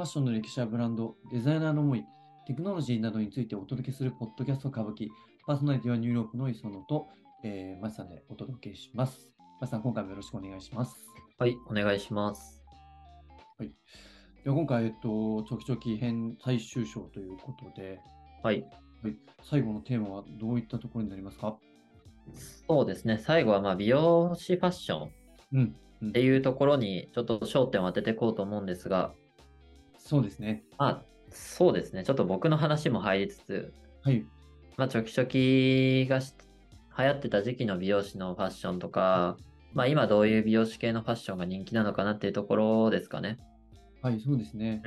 ファッションの歴史やブランド、デザイナーの思い、テクノロジーなどについてお届けするポッドキャスト歌舞伎、パーソナリティはニューヨークの磯野と、えー、マチさんでお届けします。マチさん、今回もよろしくお願いします。はい、お願いします。では今回、えっと、チョキチョキ編最終章ということで、はい。はい、最後のテーマはどういったところになりますか？そうですね。最後はまあ美容師ファッションっていうところにちょっと焦点を当てていこうと思うんですが、そうですね。まあ、そうですね。ちょっと僕の話も入りつつ、はい。まあ、チョキチョキがし流行ってた時期の美容師のファッションとか、まあ、今どういう美容師系のファッションが人気なのかなっていうところですかね。はい、そうですね。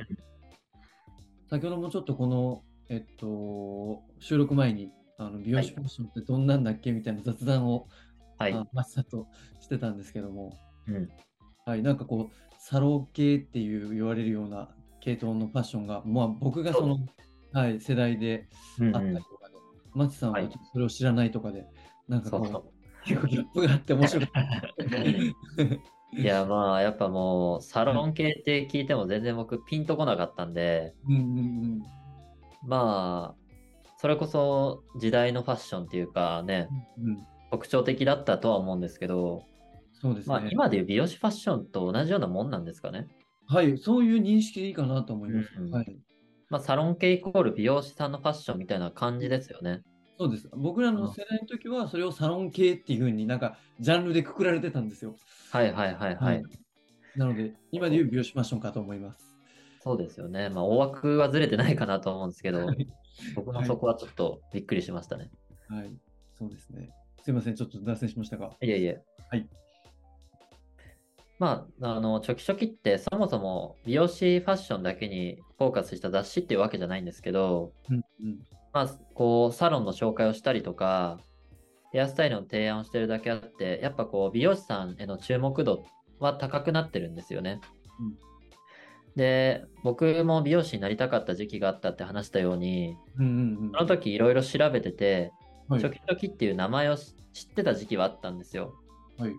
先ほどもちょっとこの、えっと、収録前に、あの美容師ファッションってどんなんだっけみたいな雑談を、はい。あマスターとしてたんですけども、うん。はい、なんかこう、サロ系っていう言われるような系統のファッションが、まあ僕がその、はい、世代でうんうんあったりとかで、マチさんははいちょっとそれを知らないとかで、なんかこう、そうそ結構ギャップがあって面白かった。う。いや、まあ、やっぱもう、サロン系って聞いても全然僕ピンとこなかったんで、うんうんまあ、それこそ時代のファッションっていうかね、うんうん、特徴的だったとは思うんですけど、そうですね。まあ、今でいう美容師ファッションと同じようなもんなんですかね。はい、そういう認識でいいかなと思います。うんうんはい。まあ、サロン系イコール美容師さんのファッションみたいな感じですよね。そうです。僕らの世代の時は、それをサロン系っていうふうになんか、ジャンルでくくられてたんですよ。はいはいはいはい。なので、今でいう美容師ファッションかと思います。そうですよね。まあ、大枠はずれてないかなと思うんですけどは、い。僕もそこはちょっとびっくりしましたね。はい。そうですね。すいません、ちょっと脱線しましたが。いえいえ。はい。まあ、あの、チョキチョキってそもそも美容師ファッションだけにフォーカスした雑誌っていうわけじゃないんですけど、うんうん。まあ、こう、サロンの紹介をしたりとか、ヘアスタイルの提案をしてるだけあって、やっぱこう、美容師さんへの注目度は高くなってるんですよね。うんで、僕も美容師になりたかった時期があったって話したように、うんうんうん。その時いろいろ調べてて、はいチョキチョキっていう名前を知知ってた時期はあったんですよ。はい。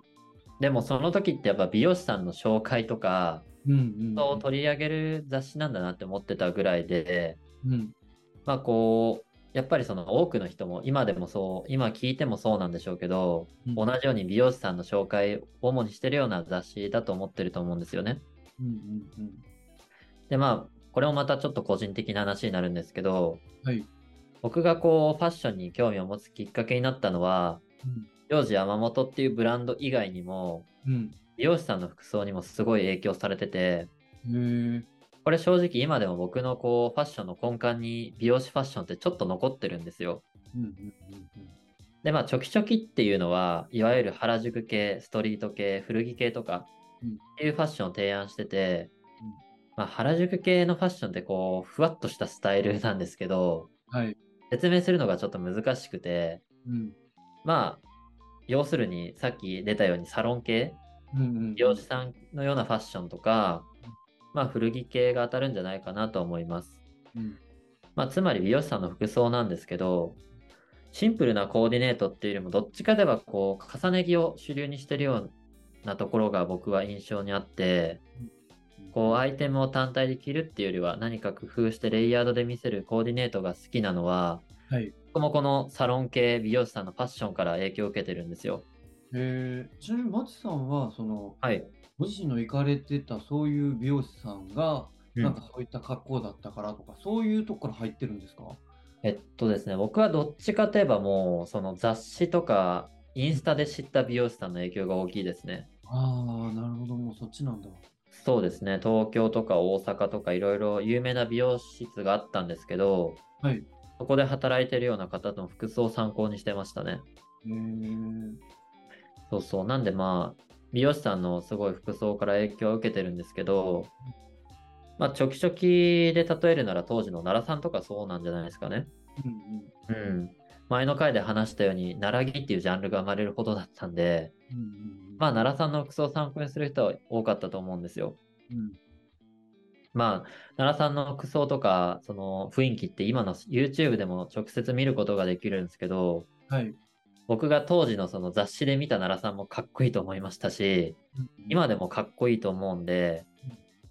でもその時ってやっぱ美容師さんの紹介とか、うんうん。を取り上げる雑誌なんだなって思ってたぐらいで、うん。まあこう、やっぱりその多くの人も今でもそう、今聞いてもそうなんでしょうけど、うん同じように美容師さんの紹介を主にしてるような雑誌だと思ってると思うんですよね。うんうんでまあ、これもまたちょっと個人的な話になるんですけど、うん。はい。僕がこうファッションに興味を持つきっかけになったのは、うんジョージ山本っていうブランド以外にも、うん。美容師さんの服装にもすごい影響されてて。これ正直今でも僕のこうファッションの根幹に美容師ファッションってちょっと残ってるんですよ。うんうんうんでまあチョキチョキっていうのはいわゆる原宿系、ストリート系、古着系とかうんっていうファッションを提案してて、うんまあ原宿系のファッションってこうふわっとしたスタイルなんですけど、はい。説明するのがちょっと難しくて、うん。まあ要するにさっき出たようにサロン系、うんうん。美容師さんのようなファッションとか、まあ古着系が当たるんじゃないかなと思います。うん。まあ、つまり美容師さんの服装なんですけど、シンプルなコーディネートっていうよりも、どっちかではこう、重ね着を主流にしてるようなところが僕は印象にあって、こう、アイテムを単体で着るっていうよりは、何か工夫してレイヤードで見せるコーディネートが好きなのは、はい。僕もこのサロン系美容師さんのファッションから影響を受けてるんですよ。えー、ちなみに、マチさんは、その、はい。ご自身の行かれてたそういう美容師さんが、うんなんかそういった格好だったからとか、そういうとこから入ってるんですか？えっとですね、僕はどっちかといえばもう、その雑誌とか、インスタで知った美容師さんの影響が大きいですね。ああ、なるほど、もうそっちなんだ。そうですね、東京とか大阪とかいろいろ有名な美容室があったんですけど、はい。そこで働いてるような方の服装を参考にしてましたね。えー、そうそう。なんでまあ、美容師さんのすごい服装から影響を受けてるんですけど、まあ、チョキチョキで例えるなら当時の奈良さんとかそうなんじゃないですかね。うんうん。うん。前の回で話したように、奈良着っていうジャンルが生まれるほどだったんで、うんうんまあ、奈良さんの服装を参考にする人は多かったと思うんですよ。うんまあ、奈良さんの服装とか、その雰囲気って今の YouTube でも直接見ることができるんですけど、はい。僕が当時のその雑誌で見た奈良さんもかっこいいと思いましたし、今でもかっこいいと思うんで、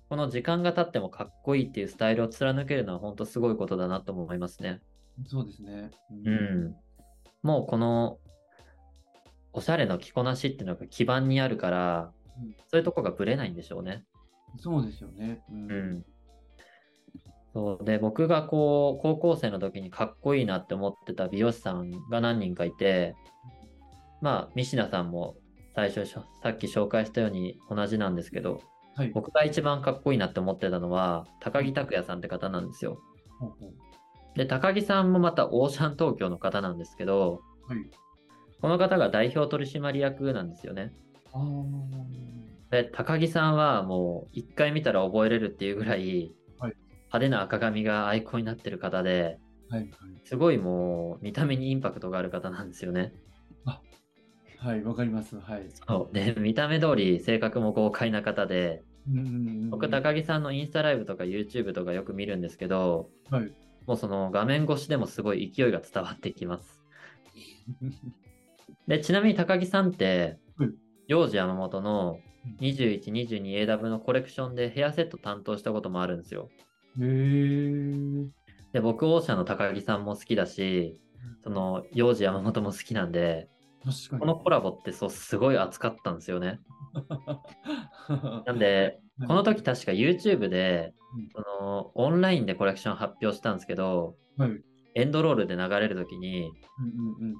この時間が経ってもかっこいいっていうスタイルを貫けるのは本当すごいことだなと思いますね。そうですね。うん。もうこの、おしゃれの着こなしっていうのが基盤にあるから、うんそういうとこがぶれないんでしょうね。そうですよね。うんうん。そうで、僕がこう、高校生の時にかっこいいなって思ってた美容師さんが何人かいて、まあ、ミシナさんも最初さっき紹介したように同じなんですけど、はい。僕が一番かっこいいなって思ってたのは、高木拓也さんって方なんですよ。で、高木さんもまたオーシャン東京の方なんですけど、はい。この方が代表取締役なんですよね。ああ。で、高木さんはもう一回見たら覚えれるっていうぐらい、はい派手な赤髪がアイコンになってる方で、はい。はい。すごいもう見た目にインパクトがある方なんですよね。はい。わかります。はい。そうで、見た目通り性格も豪快な方で、うんうんうん僕、高木さんのインスタライブとか YouTube とかよく見るんですけど、はい。もうその画面越しでもすごい勢いが伝わってきます。で、ちなみに高木さんってはい、幼児山本のうん21、22AW のコレクションでヘアセット担当したこともあるんですよ。へえ。で、僕、オーシャンの高木さんも好きだし、その、幼児山本も好きなんで。このコラボってそう、すごい熱かったんですよね。なんで、はいこの時確か YouTube でうん、その、オンラインでコレクション発表したんですけど、はい。うんエンドロールで流れる時に。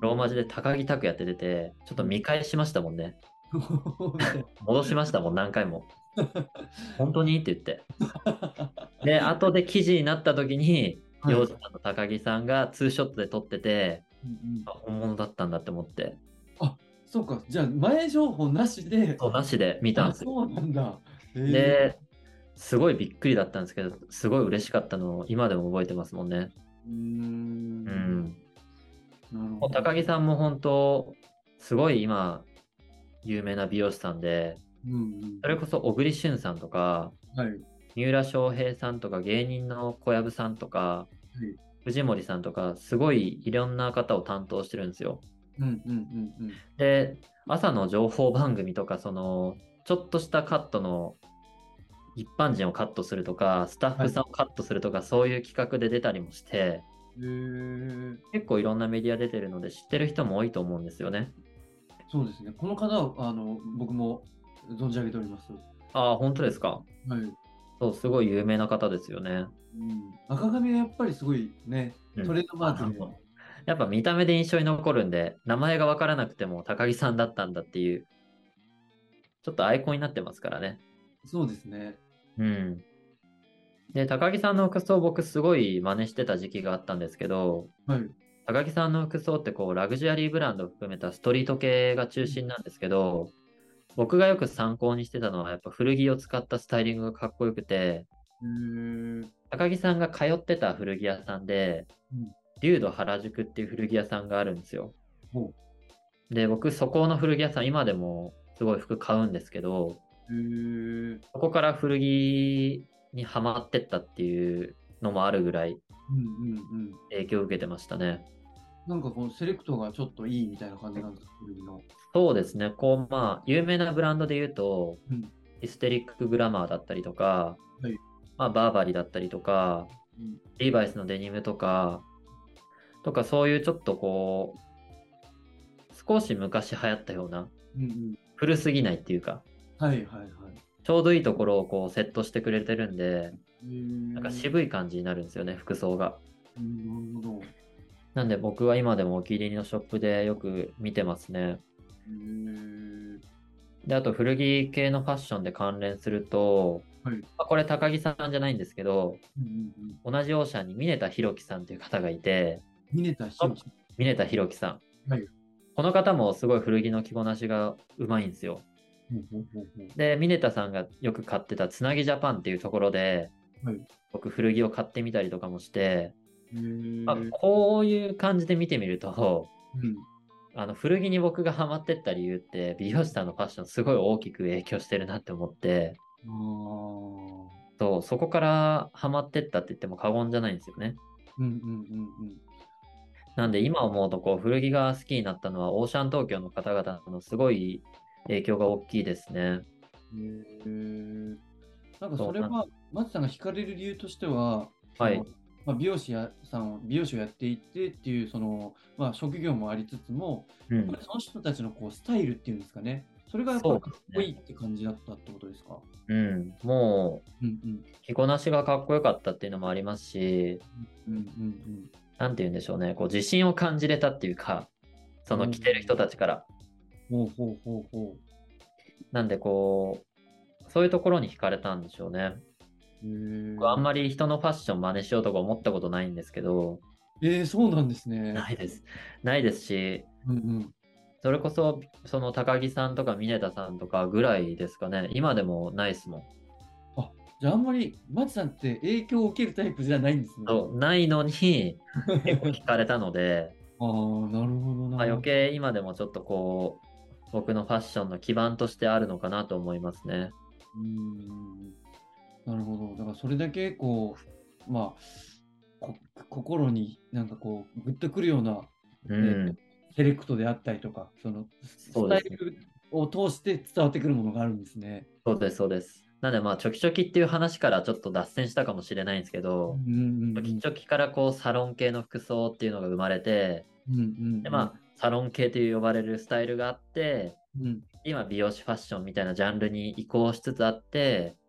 ローマ字で高木拓也って出て、ちょっと見返しましたもんね。戻しましたもん、何回も。本当にって言って。で、後で記事になった時に、はい幼児さんの高木さんがツーショットで撮ってて、本物だったんだって思って、そうか。じゃあ、前情報なしで。そうなしで見たんあですよ。そうなんだ。へー、で、すごいびっくりだったんですけど、すごい嬉しかったのを今でも覚えてますもんね。うーん。うん。高木さんも本当、すごい今、有名な美容師さんで、うんうん。それこそ小栗旬さんとか、はい。三浦翔平さんとか芸人の小籔さんとか、い藤森さんとか、すごいいろんな方を担当してるんですよ。うんうんうんうん。で、朝の情報番組とか、その、ちょっとしたカットの、一般人をカットするとか、スタッフさんをカットするとか、そういう企画で出たりもして。結構いろんなメディア出てるので、知ってる人も多いと思うんですよね。そうですね。この方は、あの、僕も存じ上げております。ああ、本当ですか？はい。うん。そう、すごい有名な方ですよね。赤髪がやっぱりすごいね、うんトレードマークで。やっぱ見た目で印象に残るんで、名前がわからなくても高木さんだったんだっていう、ちょっとアイコンになってますからね。そうですね。うん。で、高木さんの服装僕すごい真似してた時期があったんですけど、はい。高木さんの服装ってこうラグジュアリーブランドを含めたストリート系が中心なんですけど、僕がよく参考にしてたのはやっぱ古着を使ったスタイリングがかっこよくて、へえ。高木さんが通ってた古着屋さんで、うんリュード原宿っていう古着屋さんがあるんですよ。ほで、僕そこの古着屋さん今でもすごい服買うんですけど。そこから古着にハマってったっていうのもあるぐらい。影響を受けてましたね。なんかこのセレクトがちょっといいみたいな感じなんですか。そうですね。こう、まあ、有名なブランドで言うと、うんヒステリックグラマーだったりとか、はいまあ、バーバリーだったりとか、うんリーバイスのデニムとか、とかそういうちょっとこう、少し昔流行ったような、うんうん。古すぎないっていうか、はいはいはい。ちょうどいいところをこうセットしてくれてるんで。なんか渋い感じになるんですよね、服装が。うん、なるほど。なんで僕は今でもお気に入りのショップでよく見てますね。で、あと古着系のファッションで関連すると、はいまあこれ高木さんじゃないんですけど、うんうんうん。同じオーシャンに峰田博樹さんという方がいて、峰田ひろき。峰田博樹さん。はいこの方もすごい古着の着こなしがうまいんですよ。で、峰田さんがよく買ってたつなぎジャパンっていうところで、はい僕古着を買ってみたりとかもして。まあ、こういう感じで見てみると、うん。あの古着に僕がハマってった理由って美容師さんのファッションすごい大きく影響してるなって思って。そうそこからハマってったって言っても過言じゃないんですよね。うんうんうんなんで今思うとこう古着が好きになったのはオーシャン東京の方々のすごい影響が大きいですね。うん。へえ。なんかそれは、松さんが惹かれる理由としては、はいまあ、美容師やさんを、美容師をやっていてっていう、その、まあ、職業もありつつも、うんその人たちのこうスタイルっていうんですかね、それがやっぱかっこいいね。って感じだったってことですか？うん。もう、うんうん。着こなしがかっこよかったっていうのもありますし、うんうんなんて言うんでしょうね。こう、自信を感じれたっていうか、その着てる人たちから。うん。ほうほうほうほなんでこう、そういうところに惹かれたんでしょうね。僕あんまり人のファッション真似しようとか思ったことないんですけど、えー、そうなんですね。ないです。ないですし、うんうん。それこそ、その高木さんとか峰田さんとかぐらいですかね。今でもないですもん。じゃああんまり、松さんって影響を受けるタイプじゃないんですね。そうないのに、結構惹かれたので、ああ、なるほどな。まあ、余計今でもちょっとこう、僕のファッションの基盤としてあるのかなと思いますね。うーんなるほど。だからそれだけこう、まあ、こ心になんかこう、グッとくるようなうん。セレクトであったりとか、そのスタイルを通して伝わってくるものがあるんですね。そうです、そうです。なんでまあ、チョキチョキっていう話からちょっと脱線したかもしれないんですけど、うんうんチョキチョキからこう、サロン系の服装っていうのが生まれて、うんうんでまあ、サロン系という呼ばれるスタイルがあって、うん今美容師ファッションみたいなジャンルに移行しつつあって、うん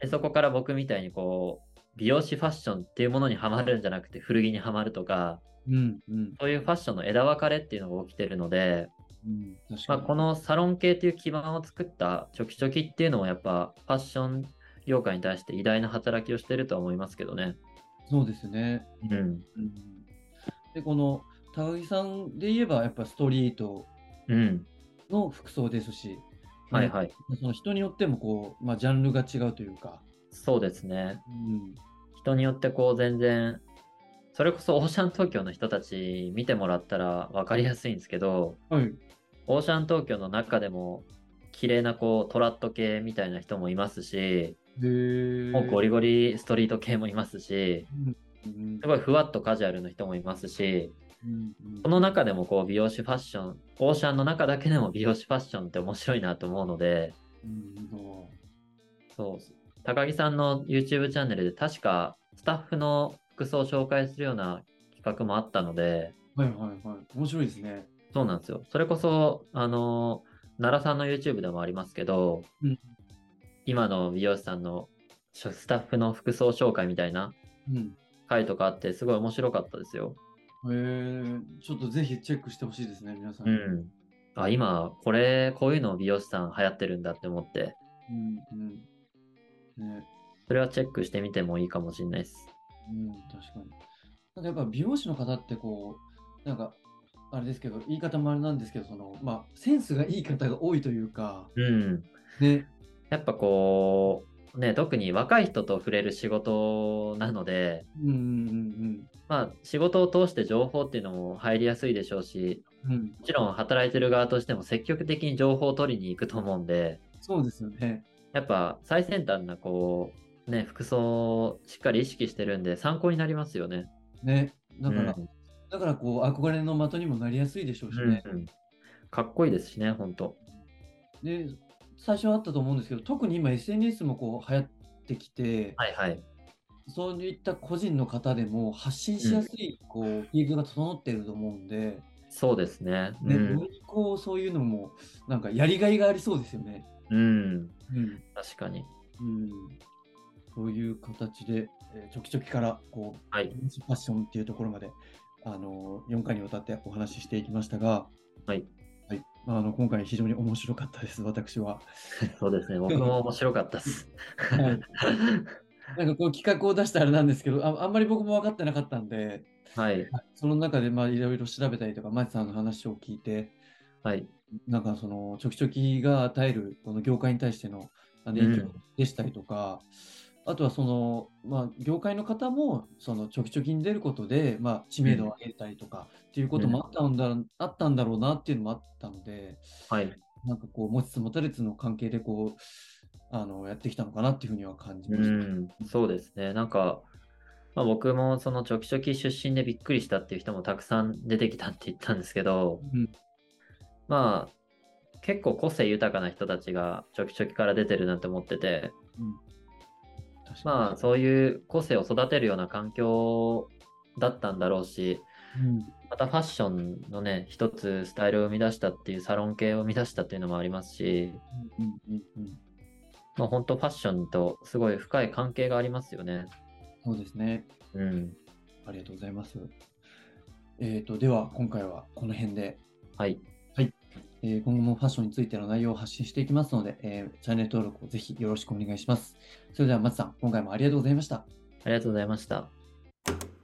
でそこから僕みたいにこう、美容師ファッションっていうものにはまるんじゃなくて古着にはまるとか、うんうんそういうファッションの枝分かれっていうのが起きてるので、うん確まあ。このサロン系っていう基盤を作ったチョキチョキっていうのもやっぱファッション業界に対して偉大な働きをしてるとは思いますけどね。そうですね。うん。うんで、この高木さんで言えば、やっぱストリートうん。の服装ですし、はいはい。その人によってもこう、まあ、ジャンルが違うというか、そうですね。うん人によってこう全然、それこそオーシャン東京の人たち見てもらったら分かりやすいんですけど、はい。オーシャン東京の中でも綺麗なこうトラット系みたいな人もいますし、もうゴリゴリストリート系もいますし、うんすごいふわっとカジュアルの人もいますし、その中でもこう美容師ファッション、オーシャンの中だけでも美容師ファッションって面白いなと思うので、うんそそう、高木さんの YouTube チャンネルで確かスタッフの服装を紹介するような企画もあったので、うはいはいはい。面白いですね。そうなんですよ。それこそ、あの、奈良さんの YouTube でもありますけど、うん今の美容師さんのスタッフの服装紹介みたいなうん。回とかあって、すごい面白かったですよ。へえ、ちょっとぜひチェックしてほしいですね、皆さん。うんうん。あ、今、これ、こういうの美容師さん流行ってるんだって思って、うん。ね、それはチェックしてみてもいいかもしれないです。うん、確かに。なんかやっぱ美容師の方ってこう、なんか、あれですけど、言い方もあれなんですけど、その、まあ、センスがいい方が多いというか、うん。ね、やっぱこう、ね、特に若い人と触れる仕事なので、うんうんまあ、仕事を通して情報っていうのも入りやすいでしょうし、うんうん。うん、もちろん働いてる側としても積極的に情報を取りに行くと思うんで、そうですよね。やっぱ最先端なこう、ね、服装をしっかり意識してるんで参考になりますよね。ね、だから、うんだからこう、憧れの的にもなりやすいでしょうしね。うんうんかっこいいですしね、本当で、最初あったと思うんですけど、特に今 SNS もこう流行ってきて、はいはい。そういった個人の方でも発信しやすい、こう、フィールドが整っていると思うんで、そうですね。ね、うんよりこう、そういうのも、なんかやりがいがありそうですよね。うん、うん。確かに。うん。そういう形で、えーちょきちょきから、こう、はい。ファッションっていうところまで、あの4回にわたってお話ししていきましたが、はい。あ、あの、今回非常に面白かったです、私は。そうですね。僕も面白かったです。はいなんかこう企画を出したあれなんですけど、ああんまり僕も分かってなかったんで、はい。その中でまあいろいろ調べたりとか、マチさんの話を聞いて、はい。なんかそのチョキチョキが与えるこの業界に対しての影響でしたりとか、あとはその、まあ、業界の方もそのチョキチョキに出ることで、まあ、知名度を上げたりとかっていうこともあったんだ,、あったんだろうなっていうのもあったので、はい。なんかこう持ちつ持たれつの関係でこうあのやってきたのかなっていうふうには感じまうした。ん、そうですね。なんか、まあ、僕もそのチョキチョキ出身でびっくりしたっていう人もたくさん出てきたって言ったんですけど、うんまあ、結構個性豊かな人たちがチョキチョキから出てるなって思ってて、うんまあそういう個性を育てるような環境だったんだろうし、うんまたファッションのね、一つスタイルを生み出したっていうサロン系を生み出したっていうのもありますし、うんうんうんまあ、本当ファッションとすごい深い関係がありますよね。そうですね。うん。ありがとうございます。えー、とでは今回はこの辺で、はい。え今後もファッションについての内容を発信していきますので、えーチャンネル登録をぜひよろしくお願いします。それでは松さん、今回もありがとうございました。ありがとうございました。